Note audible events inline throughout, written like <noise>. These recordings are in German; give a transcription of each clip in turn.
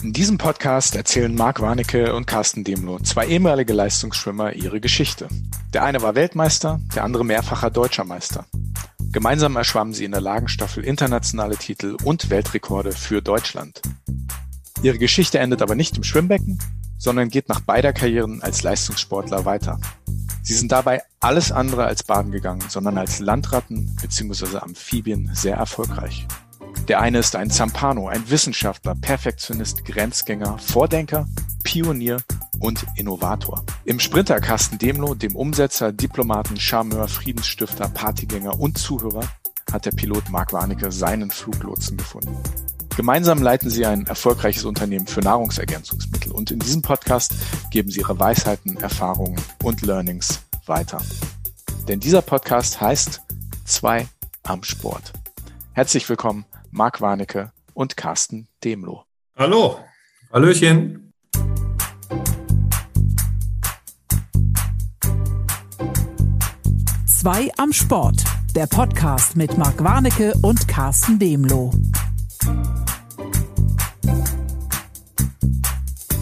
In diesem Podcast erzählen Marc Warnecke und Carsten Demlo, zwei ehemalige Leistungsschwimmer, ihre Geschichte. Der eine war Weltmeister, der andere mehrfacher deutscher Meister. Gemeinsam erschwammen sie in der Lagenstaffel internationale Titel und Weltrekorde für Deutschland. Ihre Geschichte endet aber nicht im Schwimmbecken, sondern geht nach beider Karrieren als Leistungssportler weiter. Sie sind dabei alles andere als baden gegangen, sondern als Landratten bzw. Amphibien sehr erfolgreich. Der eine ist ein Zampano, ein Wissenschaftler, Perfektionist, Grenzgänger, Vordenker, Pionier und Innovator. Im Sprinter Carsten Demlo, dem Umsetzer, Diplomaten, Charmeur, Friedensstifter, Partygänger und Zuhörer, hat der Pilot Mark Warnecke seinen Fluglotsen gefunden. Gemeinsam leiten sie ein erfolgreiches Unternehmen für Nahrungsergänzungsmittel und in diesem Podcast geben sie ihre Weisheiten, Erfahrungen und Learnings weiter. Denn dieser Podcast heißt Zwei am Sport. Herzlich willkommen Marc Warnecke und Carsten Demlo. Hallo. Hallöchen. Zwei am Sport. Der Podcast mit Marc Warnecke und Carsten Demlo.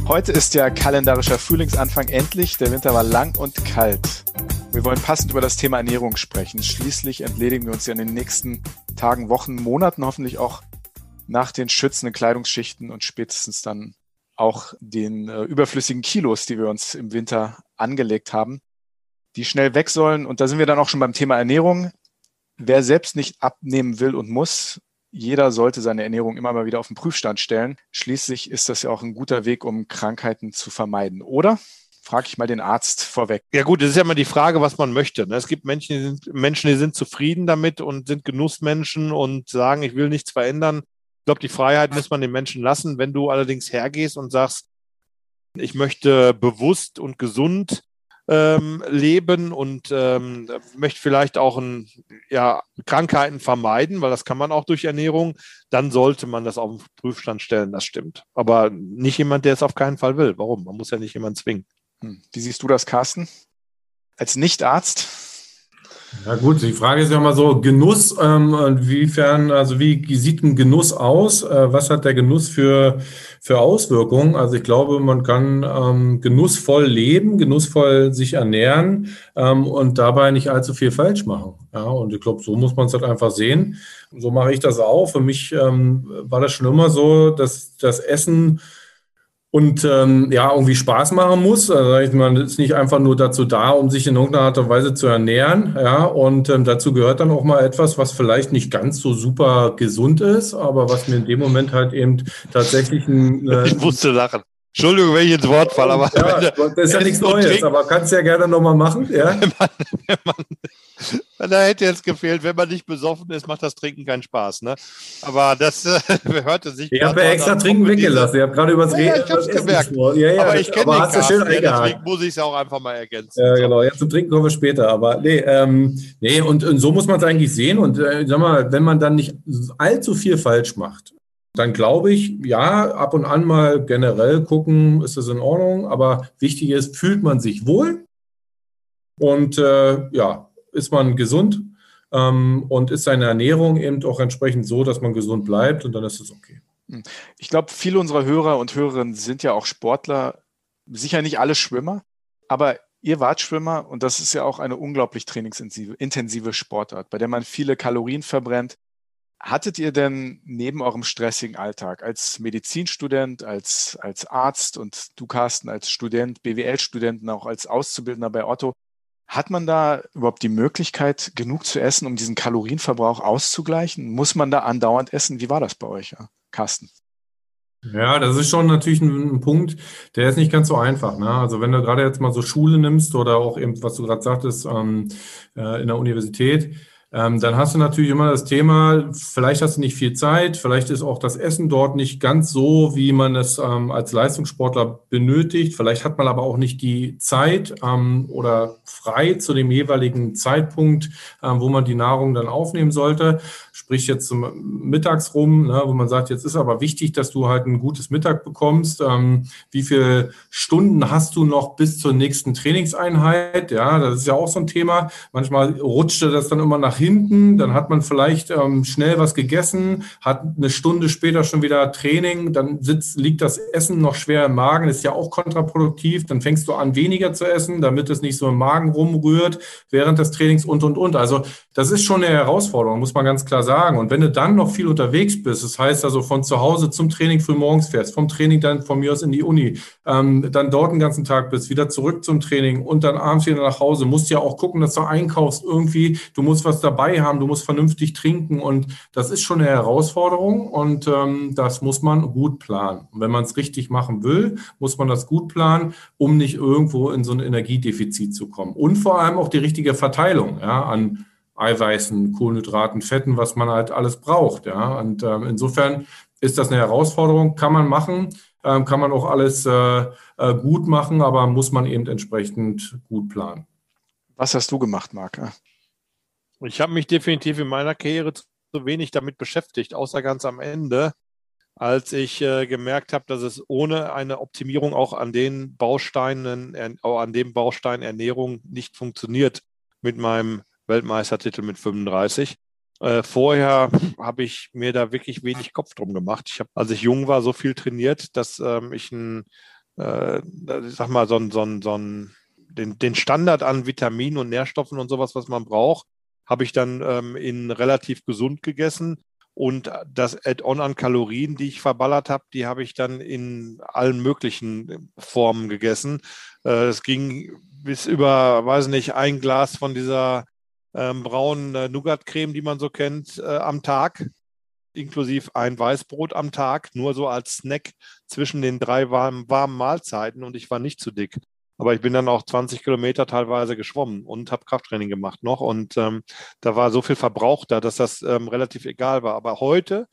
Heute ist ja kalendarischer Frühlingsanfang endlich. Der Winter war lang und kalt. Wir wollen passend über das Thema Ernährung sprechen. Schließlich entledigen wir uns ja in den nächsten Tagen, Wochen, Monaten hoffentlich auch nach den schützenden Kleidungsschichten und spätestens dann auch den äh, überflüssigen Kilos, die wir uns im Winter angelegt haben, die schnell weg sollen. Und da sind wir dann auch schon beim Thema Ernährung. Wer selbst nicht abnehmen will und muss, jeder sollte seine Ernährung immer mal wieder auf den Prüfstand stellen. Schließlich ist das ja auch ein guter Weg, um Krankheiten zu vermeiden, oder? Frage ich mal den Arzt vorweg. Ja gut, das ist ja immer die Frage, was man möchte. Ne? Es gibt Menschen, die sind, Menschen, die sind zufrieden damit und sind Genussmenschen und sagen, ich will nichts verändern. Ich glaube, die Freiheit muss man den Menschen lassen. Wenn du allerdings hergehst und sagst, ich möchte bewusst und gesund ähm, leben und ähm, möchte vielleicht auch ein, ja, Krankheiten vermeiden, weil das kann man auch durch Ernährung, dann sollte man das auf den Prüfstand stellen, das stimmt. Aber nicht jemand, der es auf keinen Fall will. Warum? Man muss ja nicht jemand zwingen. Hm. Wie siehst du das, Carsten? Als Nichtarzt? Ja gut, die Frage ist ja mal so, Genuss, ähm, inwiefern, also wie sieht ein Genuss aus? Äh, was hat der Genuss für, für Auswirkungen? Also ich glaube, man kann ähm, genussvoll leben, genussvoll sich ernähren ähm, und dabei nicht allzu viel falsch machen. Ja, und ich glaube, so muss man es halt einfach sehen. So mache ich das auch. Für mich war das schon immer so, dass das Essen und ähm, ja, irgendwie Spaß machen muss. Also meine, ist nicht einfach nur dazu da, um sich in irgendeiner Art und Weise zu ernähren. Ja, und ähm, dazu gehört dann auch mal etwas, was vielleicht nicht ganz so super gesund ist, aber was mir in dem Moment halt eben tatsächlich ein. Äh, <laughs> ich musste lachen. Entschuldigung, wenn ich ins Wort falle, aber. Ja, das ist ja nichts Neues, trinken. aber kannst ja gerne nochmal machen. Ja? <laughs> Wenn man, wenn man, da hätte jetzt gefehlt, wenn man nicht besoffen ist, macht das Trinken keinen Spaß. Ne? Aber das äh, <laughs> hörte sich. Ich habe ja extra Trinken weggelassen. Ich habe gerade übers Reden. Ja, ich habe es gemerkt. Ja, ja, aber ich kenne den Carsten, schön ja, deswegen muss ich es auch einfach mal ergänzen. Ja, genau. Ja, zum Trinken kommen wir später. Aber nee, ähm, nee und, und so muss man es eigentlich sehen. Und äh, sag mal, wenn man dann nicht allzu viel falsch macht, dann glaube ich, ja, ab und an mal generell gucken, ist das in Ordnung, aber wichtig ist, fühlt man sich wohl und äh, ja, ist man gesund ähm, und ist seine Ernährung eben auch entsprechend so, dass man gesund bleibt und dann ist es okay. Hm. Ich glaube, viele unserer Hörer und Hörerinnen sind ja auch Sportler, sicher nicht alle Schwimmer, aber ihr wart Schwimmer und das ist ja auch eine unglaublich trainingsintensive Sportart, bei der man viele Kalorien verbrennt Hattet ihr denn neben eurem stressigen Alltag als Medizinstudent, als, als Arzt und du, Carsten, als Student, BWL-Studenten, auch als Auszubildender bei Otto, hat man da überhaupt die Möglichkeit, genug zu essen, um diesen Kalorienverbrauch auszugleichen? Muss man da andauernd essen? Wie war das bei euch, Carsten? Ja, das ist schon natürlich ein, ein, Punkt, der ist nicht ganz so einfach. Ne? Also wenn du gerade jetzt mal so Schule nimmst oder auch eben, was du gerade sagtest, ähm, äh, in der Universität, ähm, dann hast du natürlich immer das Thema, vielleicht hast du nicht viel Zeit, vielleicht ist auch das Essen dort nicht ganz so, wie man es ähm, als Leistungssportler benötigt. Vielleicht hat man aber auch nicht die Zeit ähm, oder frei zu dem jeweiligen Zeitpunkt, ähm, wo man die Nahrung dann aufnehmen sollte. Sprich jetzt zum Mittags rum, ne, wo man sagt, jetzt ist aber wichtig, dass du halt ein gutes Mittag bekommst. Ähm, wie viele Stunden hast du noch bis zur nächsten Trainingseinheit? Ja, das ist ja auch so ein Thema. Manchmal rutschte das dann immer nach hinten, dann hat man vielleicht ähm, schnell was gegessen, hat eine Stunde später schon wieder Training, dann sitzt, liegt das Essen noch schwer im Magen, ist ja auch kontraproduktiv. Dann fängst du an, weniger zu essen, damit es nicht so im Magen rumrührt während des Trainings und, und, und. Also das ist schon eine Herausforderung, muss man ganz klar sagen. Und wenn du dann noch viel unterwegs bist, das heißt also von zu Hause zum Training früh morgens fährst, vom Training dann von mir aus in die Uni, ähm, dann dort den ganzen Tag bist, wieder zurück zum Training und dann abends wieder nach Hause, musst ja auch gucken, dass du einkaufst irgendwie, du musst was dabei haben, du musst vernünftig trinken und das ist schon eine Herausforderung und ähm, das muss man gut planen. Und wenn man es richtig machen will, muss man das gut planen, um nicht irgendwo in so ein Energiedefizit zu kommen. Und vor allem auch die richtige Verteilung ja, an Eiweißen, Kohlenhydraten, Fetten, was man halt alles braucht. Ja. Und ähm, insofern ist das eine Herausforderung, kann man machen, ähm, kann man auch alles äh, äh, gut machen, aber muss man eben entsprechend gut planen. Was hast du gemacht, Marc? Ich habe mich definitiv in meiner Karriere zu wenig damit beschäftigt, außer ganz am Ende, als ich äh, gemerkt habe, dass es ohne eine Optimierung auch an den Bausteinen, an dem Baustein Ernährung nicht funktioniert mit meinem Weltmeistertitel mit 35. Äh, vorher habe ich mir da wirklich wenig Kopf drum gemacht. Ich habe, als ich jung war, so viel trainiert, dass ähm, ich ein, äh, ich sag mal, so so so den, den Standard an Vitaminen und Nährstoffen und sowas, was man braucht, habe ich dann ähm, in relativ gesund gegessen. Und das Add-on an Kalorien, die ich verballert habe, die habe ich dann in allen möglichen Formen gegessen. Äh, es ging bis über, weiß nicht, ein Glas von dieser ähm, braunen äh, Nougat-Creme, die man so kennt, äh, am Tag, inklusive ein Weißbrot am Tag, nur so als Snack zwischen den drei warmen, warmen Mahlzeiten und ich war nicht zu dick. Aber ich bin dann auch 20 Kilometer teilweise geschwommen und habe Krafttraining gemacht noch. Und ähm, da war so viel Verbrauch da, dass das ähm, relativ egal war. Aber heute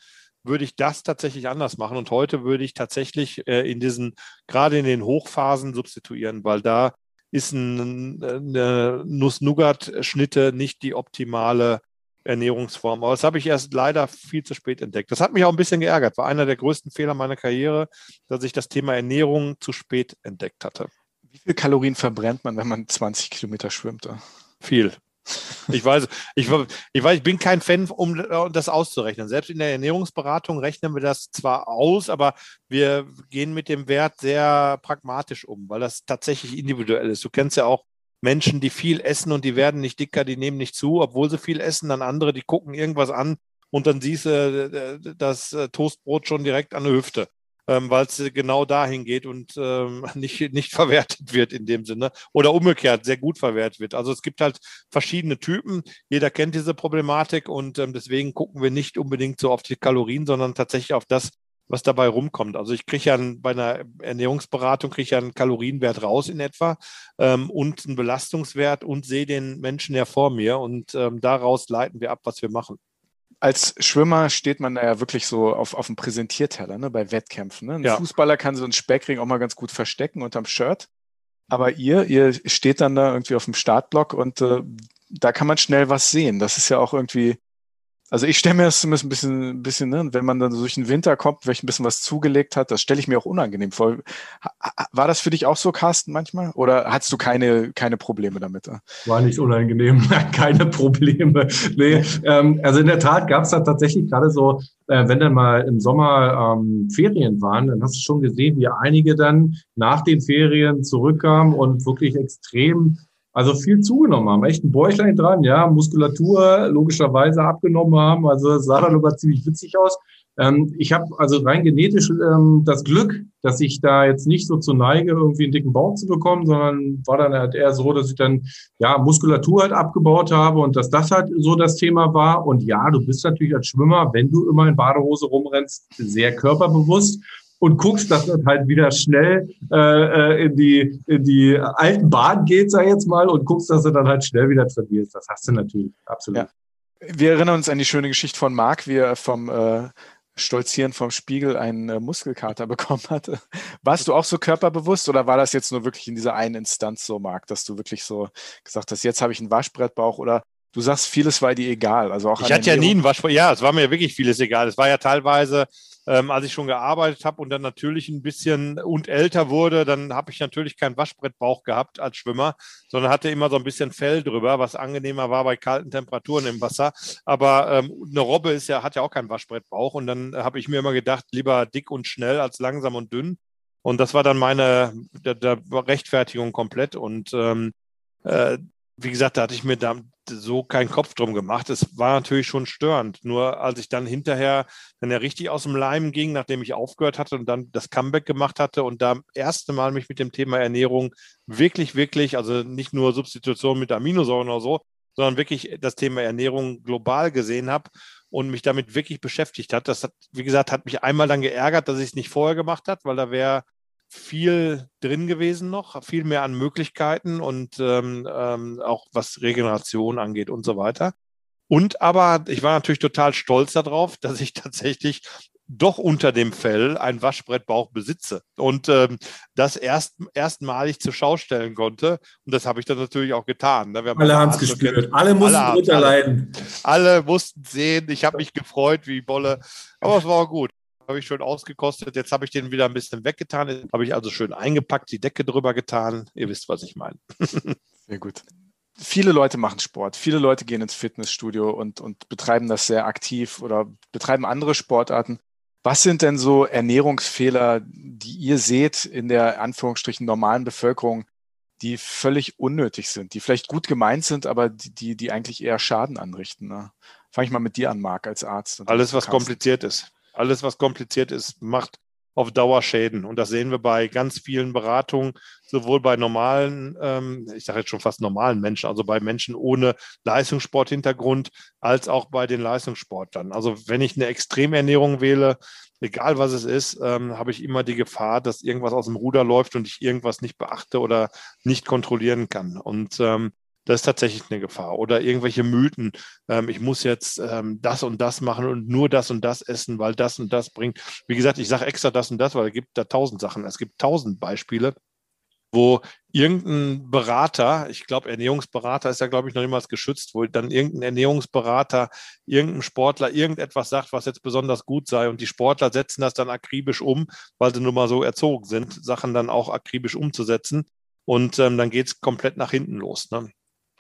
würde ich das tatsächlich anders machen. Und heute würde ich tatsächlich äh, in diesen, gerade in den Hochphasen substituieren, weil da ist ein, eine Nuss-Nougat-Schnitte nicht die optimale Ernährungsform. Aber das habe ich erst leider viel zu spät entdeckt. Das hat mich auch ein bisschen geärgert. War einer der größten Fehler meiner Karriere, dass ich das Thema Ernährung zu spät entdeckt hatte. Wie viel Kalorien verbrennt man, wenn man 20 Kilometer schwimmt? Viel. Ich weiß, ich, ich weiß, ich bin kein Fan, um das auszurechnen. Selbst in der Ernährungsberatung rechnen wir das zwar aus, aber wir gehen mit dem Wert sehr pragmatisch um, weil das tatsächlich individuell ist. Du kennst ja auch Menschen, die viel essen und die werden nicht dicker, die nehmen nicht zu, obwohl sie viel essen. Dann andere, die gucken irgendwas an und dann siehst du äh, das äh, Toastbrot schon direkt an der Hüfte ähm, weil es genau dahin geht und ähm, <laughs> nicht, nicht verwertet wird in dem Sinne oder umgekehrt sehr gut verwertet wird. Also es gibt halt verschiedene Typen. Jeder kennt diese Problematik und ähm, deswegen gucken wir nicht unbedingt so auf die Kalorien, sondern tatsächlich auf das, was dabei rumkommt. Also ich kriege ja bei einer Ernährungsberatung kriege ja einen Kalorienwert raus in etwa ähm, und einen Belastungswert und sehe den Menschen ja vor mir und ähm, daraus leiten wir ab, was wir machen als Schwimmer steht man da ja wirklich so auf, auf dem Präsentierteller, ne, bei Wettkämpfen. Ne? Ein ja. Fußballer kann so einen Speckring auch mal ganz gut verstecken unterm Shirt. Aber ihr, ihr steht dann da irgendwie auf dem Startblock und äh, da kann man schnell was sehen. Das ist ja auch irgendwie also ich stelle mir das zumindest ein bisschen, ein bisschen ne, wenn man dann durch den Winter kommt, welch ein bisschen was zugelegt hat, das stelle ich mir auch unangenehm vor. War das für dich auch so, Carsten, manchmal? Oder hattest du keine, keine Probleme damit? War nicht unangenehm, <laughs> keine Probleme. Nee, ähm, also in der Tat gab es da tatsächlich gerade so, äh, wenn dann mal im Sommer ähm, Ferien waren, dann hast du schon gesehen, wie einige dann nach den Ferien zurückkamen und wirklich extrem also viel zugenommen haben, echt ein Bäuchlein dran, ja, Muskulatur logischerweise abgenommen haben, also sah dann aber ziemlich witzig aus. Ähm, ich habe also rein genetisch ähm, das Glück, dass ich da jetzt nicht so zu neige, irgendwie einen dicken Bauch zu bekommen, sondern war dann halt eher so, dass ich dann ja Muskulatur halt abgebaut habe und dass das halt so das Thema war. Und ja, du bist natürlich als Schwimmer, wenn du immer in Badehose rumrennst, sehr körperbewusst und guckst, dass das halt wieder schnell äh, äh, in, die, in die alten Bahnen geht, sag ich jetzt mal, und guckst, dass du dann halt schnell wieder trainierst. Das hast du natürlich, absolut. Ja. Wir erinnern uns an die schöne Geschichte von Marc, wie er vom äh, Stolzieren vom Spiegel einen äh, Muskelkater <laughs> bekommen hatte. Warst du auch so körperbewusst oder war das jetzt nur wirklich in dieser einen Instanz so, Marc, dass du wirklich so gesagt hast, jetzt habe ich einen Waschbrettbauch oder Du sagst, vieles war dir egal. Also auch ich hatte ja nie einen Waschbrett. Ja, es war mir wirklich vieles egal. Es war ja teilweise, ähm, als ich schon gearbeitet habe und dann natürlich ein bisschen und älter wurde, dann habe ich natürlich keinen Waschbrettbauch gehabt als Schwimmer, sondern hatte immer so ein bisschen Fell drüber, was angenehmer war bei kalten Temperaturen im Wasser. Aber ähm, eine Robbe ist ja, hat ja auch keinen Waschbrettbauch. Und dann habe ich mir immer gedacht, lieber dick und schnell als langsam und dünn. Und das war dann meine der, der Rechtfertigung komplett. Und ähm, äh, wie gesagt, da hatte ich mir da so keinen Kopf drum gemacht. Es war natürlich schon störend. Nur als ich dann hinterher, wenn er richtig aus dem Leim ging, nachdem ich aufgehört hatte und dann das Comeback gemacht hatte und da erste Mal mich mit dem Thema Ernährung wirklich, wirklich, also nicht nur Substitution mit Aminosäuren oder so, sondern wirklich das Thema Ernährung global gesehen habe und mich damit wirklich beschäftigt hat. Das hat, wie gesagt, hat mich einmal dann geärgert, dass ich es nicht vorher gemacht habe, weil da wäre viel drin gewesen noch, viel mehr an Möglichkeiten und ähm, ähm, auch was Regeneration angeht und so weiter. Und aber ich war natürlich total stolz darauf, <laughs> dass ich tatsächlich doch unter dem Fell ein Waschbrettbauch besitze und ähm, das erst, erstmalig zur Schau stellen konnte. Und das habe ich dann natürlich auch getan. Ne? alle haben es gespürt. Alle mussten alle drunter leiden. Alle, alle mussten sehen. Ich habe mich gefreut wie Bolle. Aber es war auch gut habe ich schon ausgekostet. Jetzt habe ich den wieder ein bisschen weggetan. Jetzt habe ich also schön eingepackt, die Decke drüber getan. Ihr wisst, was ich meine. <laughs> Sehr gut. Viele Leute machen Sport. Viele Leute gehen ins Fitnessstudio und, und betreiben das sehr aktiv oder betreiben andere Sportarten. Was sind denn so Ernährungsfehler, die ihr seht in der Anführungsstrichen normalen Bevölkerung, die völlig unnötig sind, die vielleicht gut gemeint sind, aber die, die eigentlich eher Schaden anrichten? Ne? Fange ich mal mit dir an, Marc, als Arzt. Alles, was kompliziert ist. Alles, was kompliziert ist, macht auf Dauer Schäden. Und das sehen wir bei ganz vielen Beratungen, sowohl bei normalen, ähm, ich sage jetzt schon fast normalen Menschen, also bei Menschen ohne Leistungssporthintergrund, als auch bei den Leistungssportlern. Also wenn ich eine Extremernährung wähle, egal was es ist, ähm, habe ich immer die Gefahr, dass irgendwas aus dem Ruder läuft und ich irgendwas nicht beachte oder nicht kontrollieren kann. Und ähm, das ist tatsächlich eine Gefahr. Oder irgendwelche Mythen, ähm, ich muss jetzt ähm, das und das machen und nur das und das essen, weil das und das bringt. Wie gesagt, ich sage extra das und das, weil es gibt da tausend Sachen. Es gibt tausend Beispiele, wo irgendein Berater, ich glaube, Ernährungsberater ist ja, glaube ich, noch niemals geschützt, wo dann irgendein Ernährungsberater, irgendein Sportler irgendetwas sagt, was jetzt besonders gut sei und die Sportler setzen das dann akribisch um, weil sie nun mal so erzogen sind, Sachen dann auch akribisch umzusetzen und ähm, dann geht es komplett nach hinten los. Ne?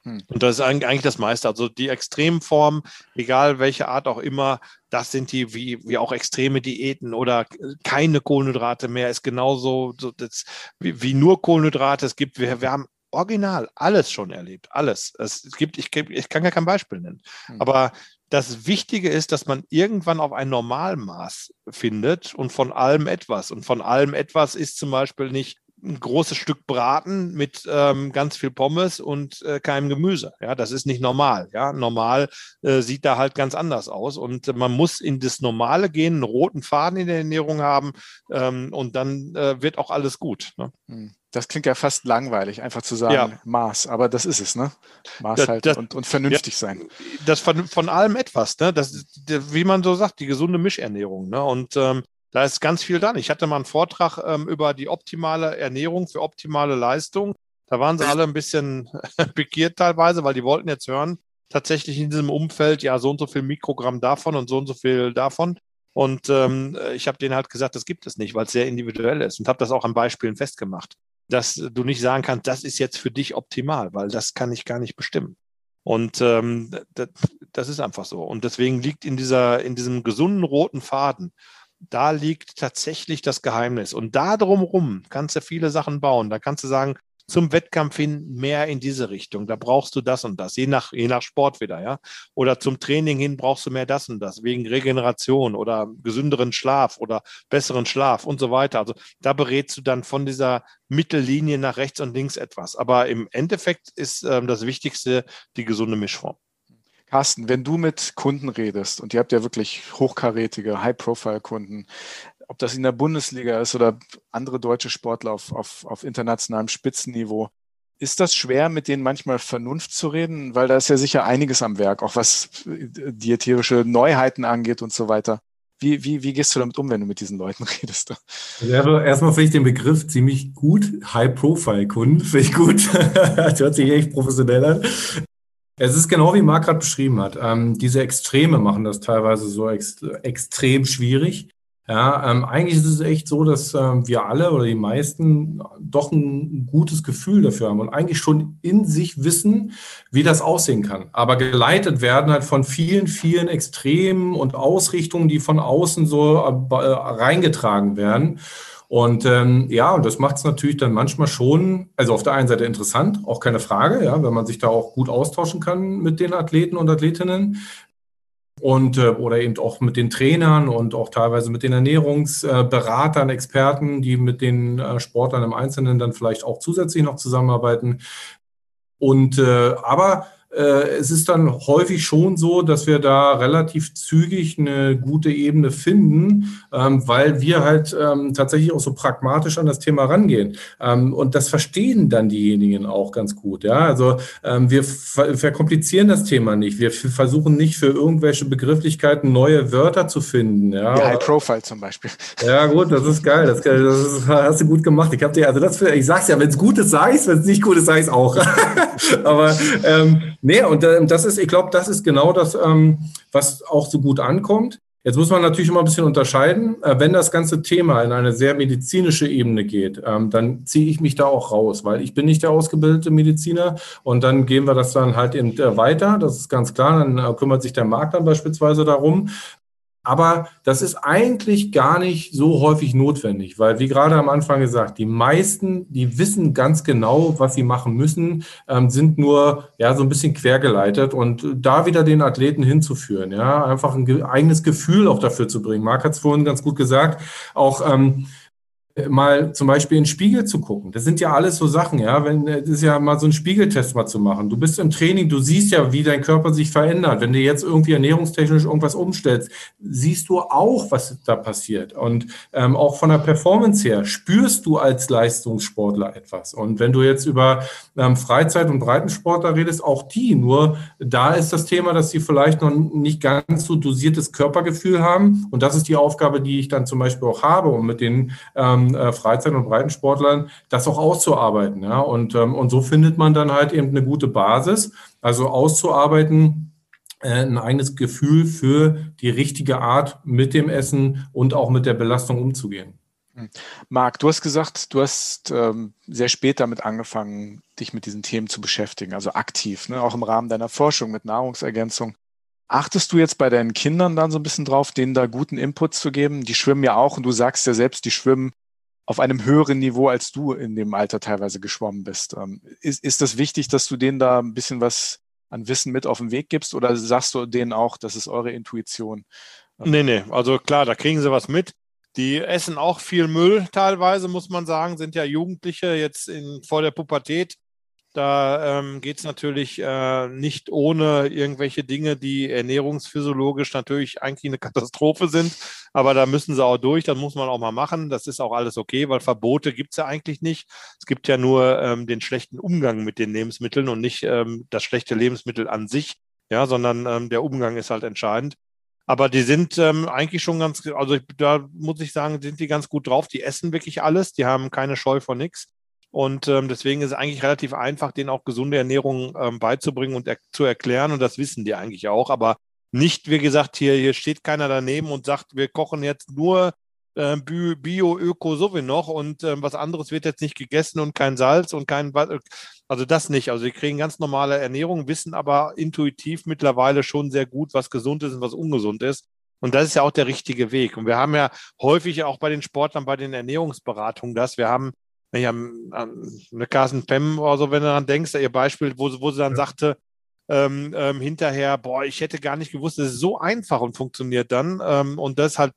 Hm. Und das ist eigentlich das meiste. Also die Extremformen, egal welche Art auch immer, das sind die wie, wie auch extreme Diäten oder keine Kohlenhydrate mehr, ist genauso so das, wie, wie nur Kohlenhydrate. Es gibt, wir, wir haben original alles schon erlebt, alles. Es gibt, ich, ich kann ja kein Beispiel nennen. Hm. Aber das Wichtige ist, dass man irgendwann auf ein Normalmaß findet und von allem etwas. Und von allem etwas ist zum Beispiel nicht ein großes Stück Braten mit ähm, ganz viel Pommes und äh, keinem Gemüse. Ja, das ist nicht normal. Ja, normal äh, sieht da halt ganz anders aus und äh, man muss in das Normale gehen, einen roten Faden in der Ernährung haben ähm, und dann äh, wird auch alles gut. Ne? Hm. Das klingt ja fast langweilig, einfach zu sagen ja. Maß, aber das ist es, ne? Maß das, halt das, und, und vernünftig ja, sein. Das von, von allem etwas, ne? Das, wie man so sagt, die gesunde Mischernährung, ne? Und ähm, da ist ganz viel dran. Ich hatte mal einen Vortrag ähm, über die optimale Ernährung für optimale Leistung. Da waren sie alle ein bisschen <laughs> pikiert teilweise, weil die wollten jetzt hören, tatsächlich in diesem Umfeld, ja, so und so viel Mikrogramm davon und so und so viel davon. Und ähm, ich habe denen halt gesagt, das gibt es nicht, weil es sehr individuell ist und habe das auch an Beispielen festgemacht, dass du nicht sagen kannst, das ist jetzt für dich optimal, weil das kann ich gar nicht bestimmen. Und ähm, das, das ist einfach so. Und deswegen liegt in dieser, in diesem gesunden roten Faden da liegt tatsächlich das Geheimnis. Und da drumherum kannst du viele Sachen bauen. Da kannst du sagen, zum Wettkampf hin mehr in diese Richtung. Da brauchst du das und das, je nach, je nach Sport wieder, ja. Oder zum Training hin brauchst du mehr das und das, wegen Regeneration oder gesünderen Schlaf oder besseren Schlaf und so weiter. Also da berätst du dann von dieser Mittellinie nach rechts und links etwas. Aber im Endeffekt ist ähm, das Wichtigste die gesunde Mischform. Carsten, wenn du mit Kunden redest, und ihr habt ja wirklich hochkarätige, High-Profile-Kunden, ob das in der Bundesliga ist oder andere deutsche Sportler auf, auf, auf internationalem Spitzenniveau, ist das schwer, mit denen manchmal Vernunft zu reden? Weil da ist ja sicher einiges am Werk, auch was äh, diäterische Neuheiten angeht und so weiter. Wie, wie, wie gehst du damit um, wenn du mit diesen Leuten <laughs> redest? Also erstmal finde ich den Begriff ziemlich gut. High-Profile-Kunden finde ich gut. <laughs> das hört sich echt professionell an. Es ist genau wie Marc gerade beschrieben hat. Ähm, diese Extreme machen das teilweise so ex extrem schwierig. Ja, ähm, eigentlich ist es echt so, dass ähm, wir alle oder die meisten doch ein gutes Gefühl dafür haben und eigentlich schon in sich wissen, wie das aussehen kann. Aber geleitet werden halt von vielen, vielen Extremen und Ausrichtungen, die von außen so äh, reingetragen werden. Und ähm, ja, und das macht es natürlich dann manchmal schon, also auf der einen Seite interessant, auch keine Frage, ja, wenn man sich da auch gut austauschen kann mit den Athleten und Athletinnen und äh, oder eben auch mit den Trainern und auch teilweise mit den Ernährungsberatern, äh, Experten, die mit den äh, Sportlern im Einzelnen dann vielleicht auch zusätzlich noch zusammenarbeiten. Und äh, aber es ist dann häufig schon so, dass wir da relativ zügig eine gute Ebene finden, ähm, weil wir halt ähm, tatsächlich auch so pragmatisch an das Thema rangehen. Ähm, und das verstehen dann diejenigen auch ganz gut. Ja, also wir verkomplizieren das Thema nicht. Wir versuchen nicht für irgendwelche Begrifflichkeiten neue Wörter zu finden. Ja, High Profile zum Beispiel. <laughs> Ja, gut, das ist geil. Das, das hast du gut gemacht. Ich habe dir, also das, ich sag's ja, wenn es gut ist, sag ich's, wenn es nicht gut ist, sag ich's auch. <laughs> Aber ähm, Nee, und äh, das ist, ich glaube, das ist genau das, ähm, was auch so gut ankommt. Jetzt muss man natürlich immer ein bisschen unterscheiden. Äh, wenn das ganze Thema in eine sehr medizinische Ebene geht, ähm, dann ziehe ich mich da auch raus, weil ich bin nicht der ausgebildete Mediziner und dann gehen wir das dann halt eben äh, weiter. Das ist ganz klar. Dann äh, kümmert sich der Markt dann beispielsweise darum. Aber das ist eigentlich gar nicht so häufig notwendig, weil wie gerade am Anfang gesagt, die meisten, die wissen ganz genau, was sie machen müssen, ähm, sind nur ja so ein bisschen quergeleitet und da wieder den Athleten hinzuführen, ja, einfach ein eigenes Gefühl auch dafür zu bringen. Marc hat es vorhin ganz gut gesagt, auch ähm, mal zum Beispiel in den Spiegel zu gucken. Das sind ja alles so Sachen, ja. Wenn, das ist ja mal so ein Spiegeltest mal zu machen. Du bist im Training, du siehst ja, wie dein Körper sich verändert. Wenn du jetzt irgendwie ernährungstechnisch irgendwas umstellst, siehst du auch, was da passiert. Und ähm, auch von der Performance her spürst du als Leistungssportler etwas. Und wenn du jetzt über ähm, Freizeit- und Breitensportler redest, auch die. Nur da ist das Thema, dass sie vielleicht noch nicht ganz so dosiertes Körpergefühl haben. Und das ist die Aufgabe, die ich dann zum Beispiel auch habe, um mit den ähm, äh, Freizeit- und Breitensportlern, das auch auszuarbeiten. Ja? Und, ähm, und so findet man dann halt eben eine gute Basis, also auszuarbeiten, äh, ein eigenes Gefühl für die richtige Art mit dem Essen und auch mit der Belastung umzugehen. Hm. Marc, du hast gesagt, du hast ähm, sehr spät damit angefangen, dich mit diesen Themen zu beschäftigen, also aktiv, ne? auch im Rahmen deiner Forschung mit Nahrungsergänzung. Achtest du jetzt bei deinen Kindern dann so ein bisschen drauf, denen da guten Input zu geben? Die schwimmen ja auch und du sagst ja selbst, die schwimmen auf einem höheren Niveau, als du in dem Alter teilweise geschwommen bist. Ähm, ist, ist das wichtig, dass du denen da ein bisschen was an Wissen mit auf den Weg gibst oder sagst du denen auch, das ist eure Intuition? Ähm, nee, nee, also klar, da kriegen sie was mit. Die essen auch viel Müll teilweise, muss man sagen, sind ja Jugendliche jetzt in, vor der Pubertät. Da ähm, geht es natürlich äh, nicht ohne irgendwelche Dinge, die ernährungsphysiologisch natürlich eigentlich eine <laughs> Katastrophe sind. Aber da müssen sie auch durch, das muss man auch mal machen. Das ist auch alles okay, weil Verbote gibt es ja eigentlich nicht. Es gibt ja nur ähm, den schlechten Umgang mit den Lebensmitteln und nicht ähm, das schlechte Lebensmittel an sich, ja, sondern ähm, der Umgang ist halt entscheidend. Aber die sind ähm, eigentlich schon ganz, also ich, da muss ich sagen, sind die ganz gut drauf. Die essen wirklich alles, die haben keine Scheu vor nichts. Und ähm, deswegen ist es eigentlich relativ einfach, denen auch gesunde Ernährung ähm, beizubringen und er zu erklären. Und das wissen die eigentlich auch. Aber nicht, wie gesagt, hier, hier steht keiner daneben und sagt, wir kochen jetzt nur äh, Bio, Öko, so wie noch. Und ähm, was anderes wird jetzt nicht gegessen und kein Salz und kein. Also das nicht. Also sie kriegen ganz normale Ernährung, wissen aber intuitiv mittlerweile schon sehr gut, was gesund ist und was ungesund ist. Und das ist ja auch der richtige Weg. Und wir haben ja häufig auch bei den Sportlern, bei den Ernährungsberatungen das. Wir haben ich an, an eine Carsten Pem oder so, wenn du daran denkst, ihr Beispiel, wo, wo sie dann ja. sagte, ähm, ähm, hinterher, boah, ich hätte gar nicht gewusst, es ist so einfach und funktioniert dann. Ähm, und das ist halt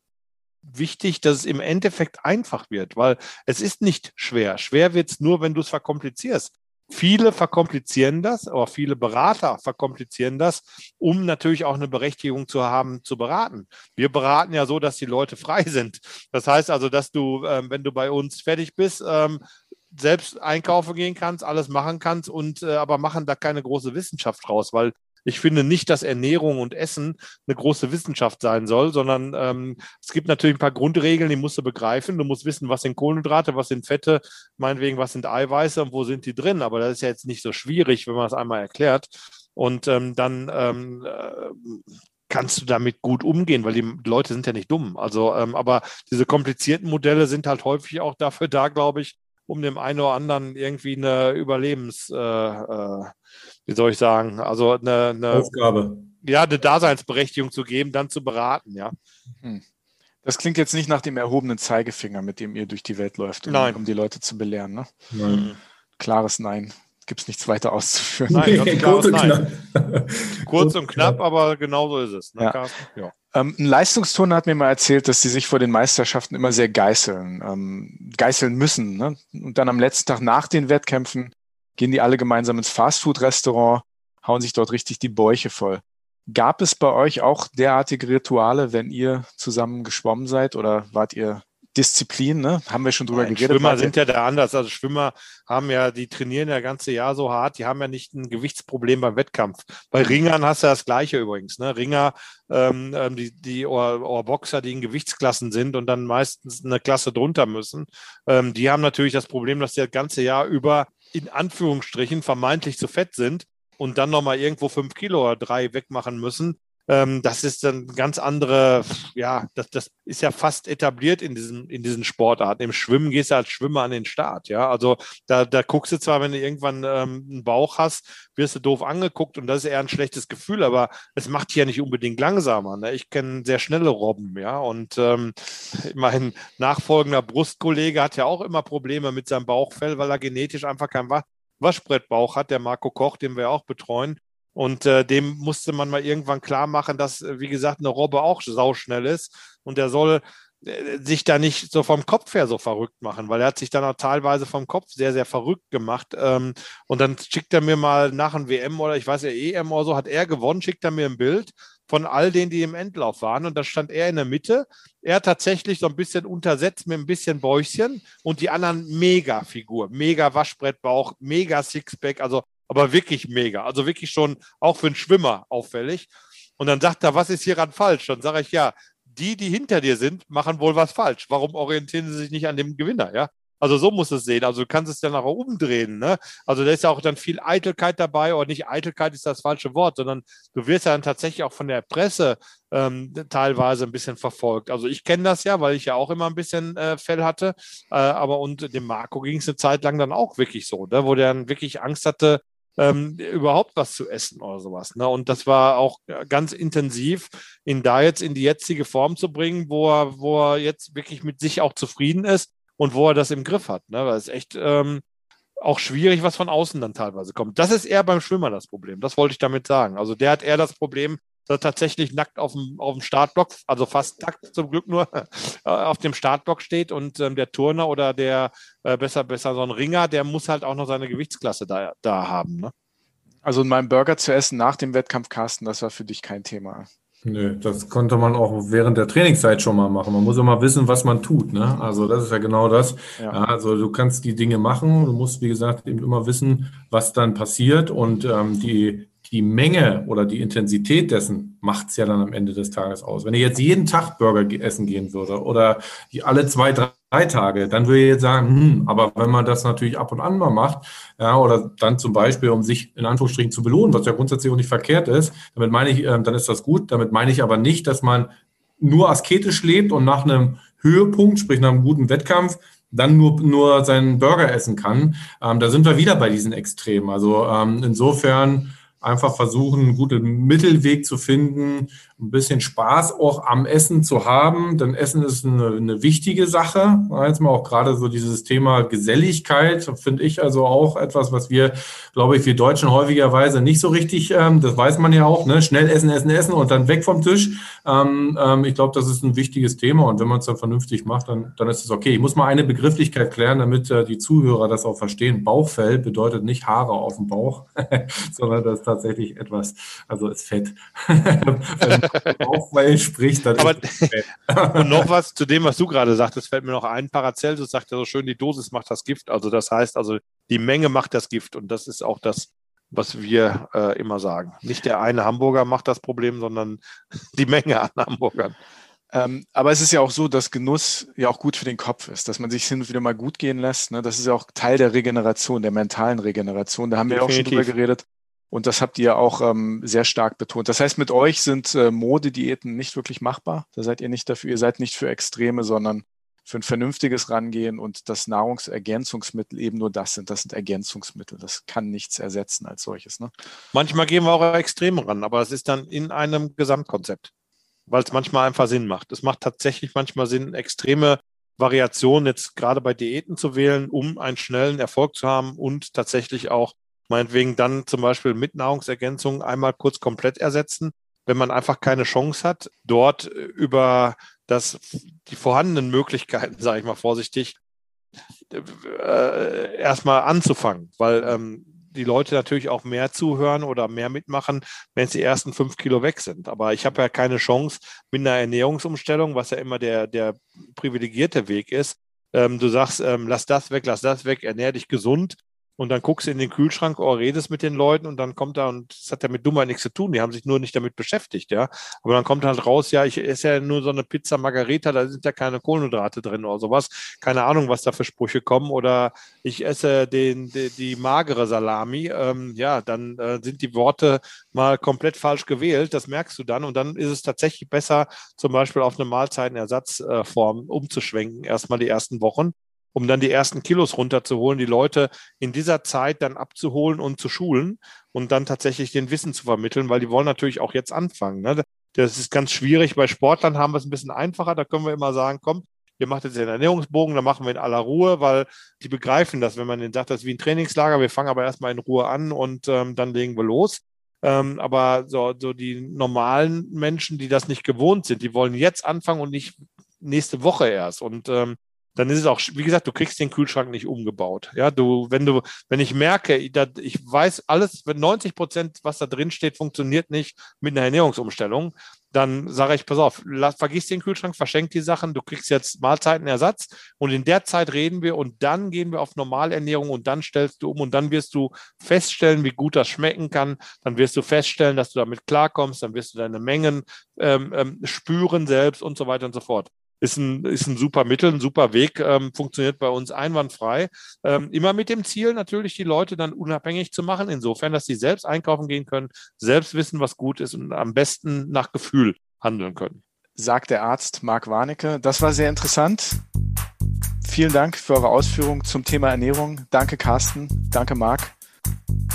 wichtig, dass es im Endeffekt einfach wird, weil es ist nicht schwer. Schwer wird es nur, wenn du es verkomplizierst. Viele verkomplizieren das, aber viele Berater verkomplizieren das, um natürlich auch eine Berechtigung zu haben, zu beraten. Wir beraten ja so, dass die Leute frei sind. Das heißt also, dass du, ähm, wenn du bei uns fertig bist, ähm, selbst einkaufen gehen kannst, alles machen kannst und äh, aber machen da keine große Wissenschaft raus, weil ich finde nicht, dass Ernährung und Essen eine große Wissenschaft sein soll, sondern ähm, es gibt natürlich ein paar Grundregeln, die musst du begreifen. Du musst wissen, was sind Kohlenhydrate, was sind Fette, meinetwegen, was sind Eiweiße und wo sind die drin. Aber das ist ja jetzt nicht so schwierig, wenn man es einmal erklärt. Und ähm, dann ähm, äh, kannst du damit gut umgehen, weil die Leute sind ja nicht dumm. Also, ähm, aber diese komplizierten Modelle sind halt häufig auch dafür da, glaube ich, um dem einen oder anderen irgendwie eine Überlebens, äh, äh, wie soll ich sagen, also eine, eine Aufgabe. Ja, eine Daseinsberechtigung zu geben, dann zu beraten, ja. Hm. Das klingt jetzt nicht nach dem erhobenen Zeigefinger, mit dem ihr durch die Welt läuft, um, Nein. um die Leute zu belehren. Ne? Nein. Klares Nein. Gibt es nichts weiter auszuführen. Nein, ganz <laughs> Kurz und knapp. Kurz und knapp, aber genau so ist es. Ne, Ja. Carsten? Ja. Ähm, ein Leistungsturner hat mir mal erzählt, dass sie sich vor den Meisterschaften immer sehr geißeln, ähm, geißeln müssen. Ne? Und dann am letzten Tag nach den Wettkämpfen gehen die alle gemeinsam ins Fastfood-Restaurant, hauen sich dort richtig die Bäuche voll. Gab es bei euch auch derartige Rituale, wenn ihr zusammen geschwommen seid oder wart ihr Disziplin? Ne? Haben wir schon drüber Nein, geredet. Schwimmer sind ja da anders. Also Schwimmer haben ja, die trainieren ja ganze Jahr so hart, die haben ja nicht ein Gewichtsproblem beim Wettkampf. Bei Ringern hast du das Gleiche übrigens. Ne? Ringer, ähm, ähm, die, die oder, oder Boxer, die in Gewichtsklassen sind und dann meistens eine Klasse drunter müssen, ähm, die haben natürlich das Problem, dass die das ganze Jahr über in Anführungsstrichen vermeintlich zu fett sind und dann nochmal irgendwo fünf Kilo oder drei wegmachen müssen. Ähm, das ist dann ganz andere, ja, das, das ist ja fast etabliert in diesen, in diesen Sportarten. Im Schwimmen gehst du als Schwimmer an den Start, ja. Also da, da guckst du zwar, wenn du irgendwann ähm, einen Bauch hast, wirst du doof angeguckt und das ist eher ein schlechtes Gefühl, aber es macht dich ja nicht unbedingt langsamer. Ne? Ich kenne sehr schnelle Robben, ja. Und ähm, mein nachfolgender Brustkollege hat ja auch immer Probleme mit seinem Bauchfell, weil er genetisch einfach kein Wa Waschbrettbauch hat, der Marco Koch, den wir auch betreuen. Und äh, dem musste man mal irgendwann klar machen, dass, äh, wie gesagt, eine Robbe auch sauschnell ist. Und der soll äh, sich da nicht so vom Kopf her so verrückt machen, weil er hat sich dann auch teilweise vom Kopf sehr, sehr verrückt gemacht. Ähm, und dann schickt er mir mal nach einem WM oder ich weiß ja, EM oder so, hat er gewonnen, schickt er mir ein Bild von all denen, die im Endlauf waren. Und da stand er in der Mitte. Er tatsächlich so ein bisschen untersetzt mit ein bisschen Bäuchchen und die anderen mega Figur, mega Waschbrettbauch, mega Sixpack, also aber wirklich mega. Also wirklich schon auch für einen Schwimmer auffällig. Und dann sagt er, was ist hieran falsch? Dann sage ich, ja, die, die hinter dir sind, machen wohl was falsch. Warum orientieren sie sich nicht an dem Gewinner? Ja, also so muss es sehen. Also du kannst es dann auch umdrehen. Ne? Also da ist ja auch dann viel Eitelkeit dabei, oder nicht Eitelkeit ist das falsche Wort, sondern du wirst ja dann tatsächlich auch von der Presse ähm, teilweise ein bisschen verfolgt. Also ich kenne das ja, weil ich ja auch immer ein bisschen äh, Fell hatte. Äh, aber und dem Marco ging es eine Zeit lang dann auch wirklich so, ne? wo der dann wirklich Angst hatte, ähm, überhaupt was zu essen oder sowas. Ne? Und das war auch ganz intensiv, ihn da jetzt in die jetzige Form zu bringen, wo er, wo er jetzt wirklich mit sich auch zufrieden ist und wo er das im Griff hat. Ne? Weil es echt ähm, auch schwierig, was von außen dann teilweise kommt. Das ist eher beim Schwimmer das Problem. Das wollte ich damit sagen. Also der hat eher das Problem, tatsächlich nackt auf dem, auf dem Startblock, also fast nackt zum Glück nur, <laughs> auf dem Startblock steht und ähm, der Turner oder der äh, besser, besser so ein Ringer, der muss halt auch noch seine Gewichtsklasse da, da haben. Ne? Also mal einen Burger zu essen nach dem Wettkampf, Carsten, das war für dich kein Thema. Nö, das konnte man auch während der Trainingszeit schon mal machen. Man muss immer wissen, was man tut. Ne? Also das ist ja genau das. Ja. Ja, also du kannst die Dinge machen. Du musst, wie gesagt, eben immer wissen, was dann passiert. Und ähm, die, die Menge oder die Intensität dessen macht es ja dann am Ende des Tages aus. Wenn ich jetzt jeden Tag Burger ge- essen gehen würde oder die alle zwei, drei Tage, dann würde ich jetzt sagen, hm, aber wenn man das natürlich ab und an mal macht, ja, oder dann zum Beispiel, um sich in Anführungsstrichen zu belohnen, was ja grundsätzlich auch nicht verkehrt ist, damit meine ich, ähm, dann ist das gut. Damit meine ich aber nicht, dass man nur asketisch lebt und nach einem Höhepunkt, sprich nach einem guten Wettkampf, dann nur, nur seinen Burger essen kann. Ähm, da sind wir wieder bei diesen Extremen. Also ähm, insofern einfach versuchen, einen guten Mittelweg zu finden, ein bisschen Spaß auch am Essen zu haben, denn Essen ist eine, eine wichtige Sache. Jetzt mal auch gerade so dieses Thema Geselligkeit, finde ich also auch etwas, was wir, glaube ich, wir Deutschen häufigerweise nicht so richtig, ähm, das weiß man ja auch, ne? schnell essen, essen, essen und dann weg vom Tisch. Ähm, ähm, ich glaube, das ist ein wichtiges Thema und wenn man es dann vernünftig macht, dann, dann ist es okay. Ich muss mal eine Begrifflichkeit klären, damit äh, die Zuhörer das auch verstehen. Bauchfell bedeutet nicht Haare auf dem Bauch, <laughs> sondern das ist tatsächlich etwas, also ist Fett. <laughs> <laughs> Bauchfell spricht, dann Aber- ist es Fett. <laughs> Und noch was zu dem, was du gerade sagtest, fällt mir noch ein. Paracelsus sagt ja so schön, die Dosis macht das Gift. Also das heißt also, die Menge macht das Gift. Und das ist auch das, was wir äh, immer sagen. Nicht der eine Hamburger macht das Problem, sondern die Menge an Hamburgern. Ähm, aber es ist ja auch so, dass Genuss ja auch gut für den Kopf ist, dass man sich hin und wieder mal gut gehen lässt. Ne? Das ist ja auch Teil der Regeneration, der mentalen Regeneration. Da haben wir ja auch schon drüber Definitiv. geredet. Und das habt ihr auch ähm, sehr stark betont. Das heißt, mit euch sind äh, Modediäten nicht wirklich machbar. Da seid ihr nicht dafür, ihr seid nicht für Extreme, sondern für ein vernünftiges Rangehen und das Nahrungsergänzungsmittel eben nur das sind. Das sind Ergänzungsmittel. Das kann nichts ersetzen als solches. Ne? Manchmal gehen wir auch Extreme ran, aber es ist dann in einem Gesamtkonzept, weil es manchmal einfach Sinn macht. Es macht tatsächlich manchmal Sinn, extreme Variationen jetzt gerade bei Diäten zu wählen, um einen schnellen Erfolg zu haben und tatsächlich auch meinetwegen dann zum Beispiel mit Nahrungsergänzung einmal kurz komplett ersetzen, wenn man einfach keine Chance hat, dort über dass die vorhandenen Möglichkeiten, <laughs> sage ich mal vorsichtig, äh, erstmal anzufangen, weil ähm, die Leute natürlich auch mehr zuhören oder mehr mitmachen, wenn sie ersten fünf Kilo weg sind. Aber ich habe ja keine Chance mit einer Ernährungsumstellung, was ja immer der, der privilegierte Weg ist. Ähm, du sagst, ähm, lass das weg, lass das weg, ernähr dich gesund und dann guckst du in den Kühlschrank oh, redest mit den Leuten und dann kommt da, und das hat ja mit Dummheit nichts zu tun, die haben sich nur nicht damit beschäftigt, ja. Aber dann kommt halt raus, ja, ich esse ja nur so eine Pizza Margarita, da sind ja keine Kohlenhydrate drin oder sowas. Keine Ahnung, was da für Sprüche kommen. Oder ich esse den, die, die magere Salami, ähm, ja, dann äh, sind die Worte mal komplett falsch gewählt, das merkst du dann. Und dann ist es tatsächlich besser, zum Beispiel auf eine Mahlzeitenersatzform äh, umzuschwenken, erstmal die ersten Wochen um dann die ersten Kilos runterzuholen, die Leute in dieser Zeit dann abzuholen und zu schulen und dann tatsächlich den Wissen zu vermitteln, weil die wollen natürlich auch jetzt anfangen. Ne? Das ist ganz schwierig. Bei Sportlern haben wir es ein bisschen einfacher. Da können wir immer sagen, komm, ihr macht jetzt den Ernährungsbogen, dann machen wir in aller Ruhe, weil die begreifen das, wenn man denen sagt, das ist wie ein Trainingslager, wir fangen aber erstmal in Ruhe an und ähm, dann legen wir los. Ähm, aber so, so die normalen Menschen, die das nicht gewohnt sind, die wollen jetzt anfangen und nicht nächste Woche erst. Und ähm, dann ist es auch, wie gesagt, du kriegst den Kühlschrank nicht umgebaut. Ja, du, wenn du, wenn ich merke, ich weiß alles, wenn 90 Prozent, was da drin steht, funktioniert nicht mit einer Ernährungsumstellung, dann sage ich, pass auf, vergiss den Kühlschrank, verschenk die Sachen, du kriegst jetzt Mahlzeitenersatz und in der Zeit reden wir und dann gehen wir auf Normalernährung und dann stellst du um und dann wirst du feststellen, wie gut das schmecken kann, dann wirst du feststellen, dass du damit klarkommst, dann wirst du deine Mengen ähm, ähm, spüren selbst und so weiter und so fort ist ein, ist ein super Mittel, ein super Weg, ähm, funktioniert bei uns einwandfrei. Ähm, immer mit dem Ziel, natürlich die Leute dann unabhängig zu machen, insofern, dass sie selbst einkaufen gehen können, selbst wissen, was gut ist und am besten nach Gefühl handeln können. Sagt der Arzt Marc Warnecke. Das war sehr interessant. Vielen Dank für eure Ausführungen zum Thema Ernährung. Danke, Carsten. Danke, Marc.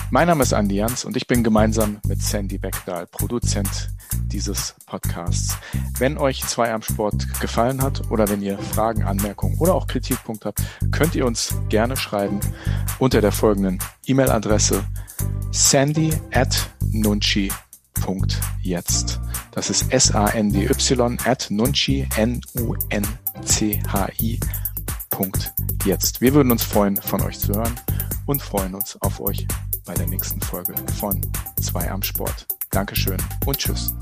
Mein Name ist Andi Jans und ich bin gemeinsam mit Sandy Beckdahl Produzent dieses Podcasts. Wenn euch Zweiarmsport gefallen hat oder wenn ihr Fragen, Anmerkungen oder auch Kritikpunkte habt, könnt ihr uns gerne schreiben unter der folgenden E-Mail-Adresse sandy at nunchi.jetzt. Das ist S-A-N-D-Y at nunchi, N-U-N-C-H-I. Jetzt. Wir würden uns freuen, von euch zu hören und freuen uns auf euch bei der nächsten Folge von 2 am Sport. Dankeschön und tschüss.